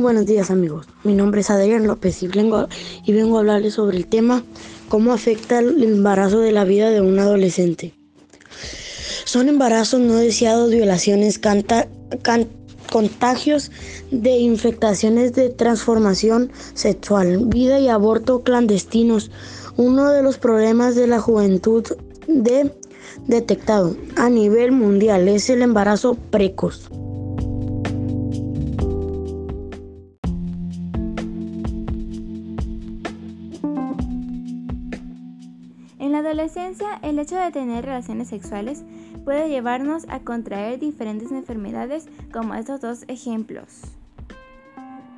Muy buenos días amigos, mi nombre es Adrián López y vengo, a hablarles sobre el tema cómo afecta el embarazo de la vida de un adolescente. Son embarazos no deseados, violaciones, contagios de infectaciones de transformación sexual, vida y aborto clandestinos. Uno de los problemas de la juventud de, detectado a nivel mundial es el embarazo precoz. En la adolescencia, el hecho de tener relaciones sexuales puede llevarnos a contraer diferentes enfermedades como estos dos ejemplos.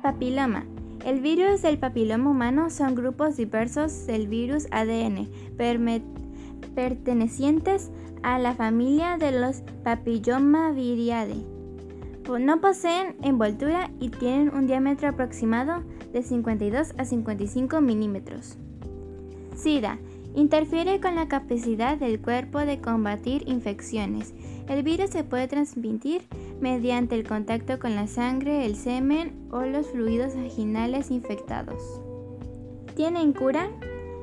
Papiloma. El virus del papiloma humano son grupos diversos del virus ADN pertenecientes a la familia de los papillomaviridae. No poseen envoltura y tienen un diámetro aproximado de 52 a 55 milímetros. SIDA Interfiere con la capacidad del cuerpo de combatir infecciones. El virus se puede transmitir mediante el contacto con la sangre, el semen o los fluidos vaginales infectados. ¿Tienen cura?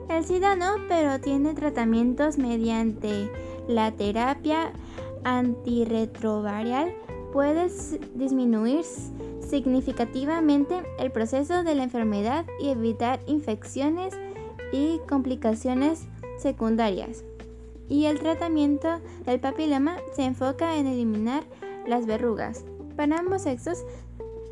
El SIDA no, pero tiene tratamientos mediante la terapia antirretroviral. Puede disminuir significativamente el proceso de la enfermedad y evitar infecciones y complicaciones secundarias. Y el tratamiento del papiloma se enfoca en eliminar las verrugas. Para ambos sexos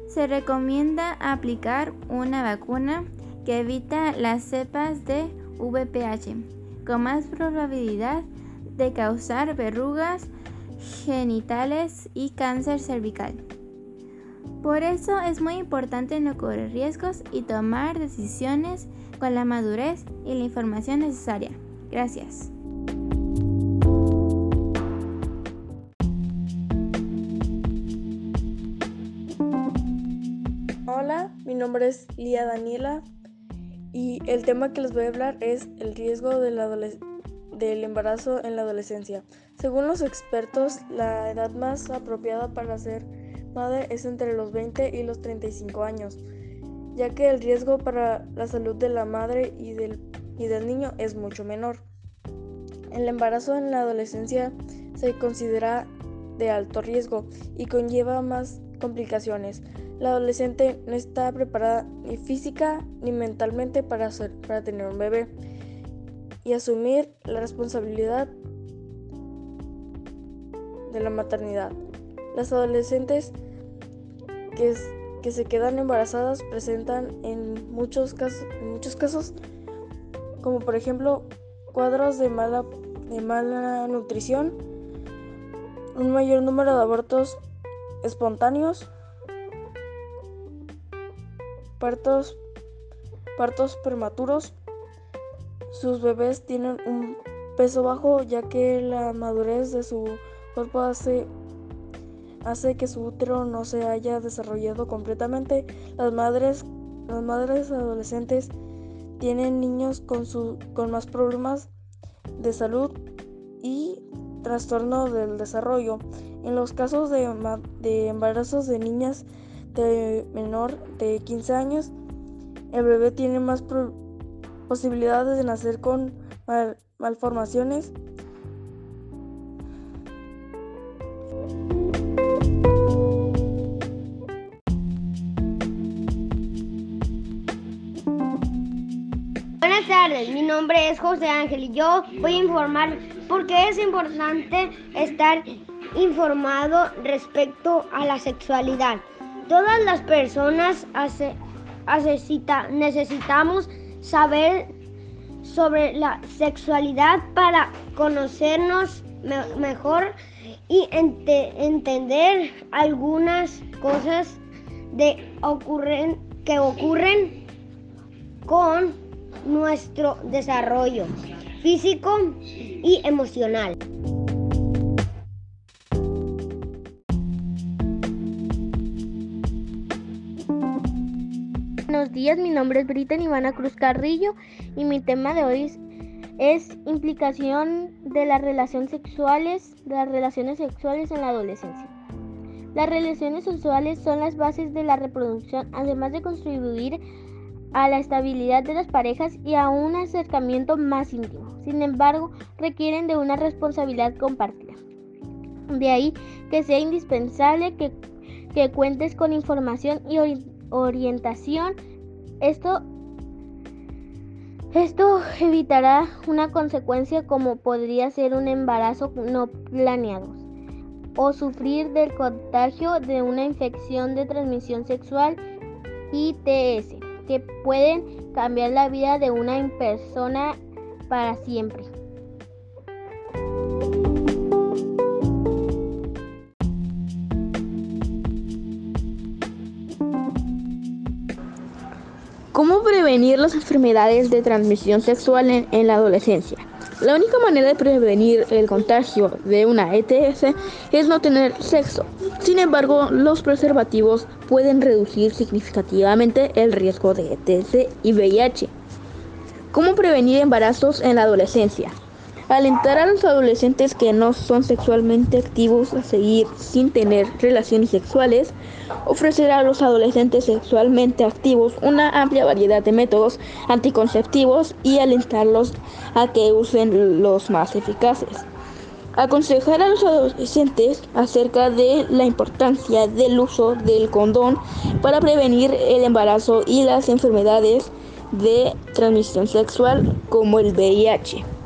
se recomienda aplicar una vacuna que evita las cepas de VPH con más probabilidad de causar verrugas genitales y cáncer cervical. Por eso es muy importante no correr riesgos y tomar decisiones con la madurez y la información necesaria. Gracias. Hola, mi nombre es Lía Daniela y el tema que les voy a hablar es el riesgo del, embarazo en la adolescencia. Según los expertos, la edad más apropiada para ser madre es entre los 20 y los 35 años ya que el riesgo para la salud de la madre y del, y del niño es mucho menor. El embarazo en la adolescencia se considera de alto riesgo y conlleva más complicaciones. La adolescente no está preparada ni física ni mentalmente para, para tener un bebé y asumir la responsabilidad de la maternidad. Las adolescentes que que se quedan embarazadas presentan en muchos casos, muchos casos como por ejemplo cuadros de mala, de mala nutrición, un mayor número de abortos espontáneos, partos, partos prematuros, sus bebés tienen un peso bajo ya que la madurez de su cuerpo hace hace que su útero no se haya desarrollado completamente. Las madres, las madres adolescentes tienen niños con, su, con más problemas de salud y trastorno del desarrollo. En los casos de, de embarazos de niñas de menor de 15 años, el bebé tiene más posibilidades de nacer con malformaciones mi nombre es José Ángel y yo voy a informar por qué es importante estar informado respecto a la sexualidad. Todas las personas necesitamos saber sobre la sexualidad para conocernos mejor y entender algunas cosas de ocurren, que ocurren con nuestro desarrollo físico y emocional. Buenos días, mi nombre es Britan Ivana Cruz Carrillo y mi tema de hoy es, implicación de las relaciones sexuales, de las relaciones sexuales en la adolescencia. Las relaciones sexuales son las bases de la reproducción, además de contribuir a la estabilidad de las parejas y a un acercamiento más íntimo. Sin embargo, requieren de una responsabilidad compartida. De ahí que sea indispensable que, que cuentes con información y orientación. Esto, esto evitará una consecuencia como podría ser un embarazo no planeado o sufrir del contagio de una infección de transmisión sexual ITS que pueden cambiar la vida de una persona para siempre. ¿Cómo prevenir las enfermedades de transmisión sexual en, la adolescencia? La única manera de prevenir el contagio de una ETS es no tener sexo. Sin embargo, los preservativos pueden reducir significativamente el riesgo de ETS y VIH. ¿Cómo prevenir embarazos en la adolescencia? Alentar a los adolescentes que no son sexualmente activos a seguir sin tener relaciones sexuales. Ofrecer a los adolescentes sexualmente activos una amplia variedad de métodos anticonceptivos y alentarlos a que usen los más eficaces. Aconsejar a los adolescentes acerca de la importancia del uso del condón para prevenir el embarazo y las enfermedades de transmisión sexual como el VIH.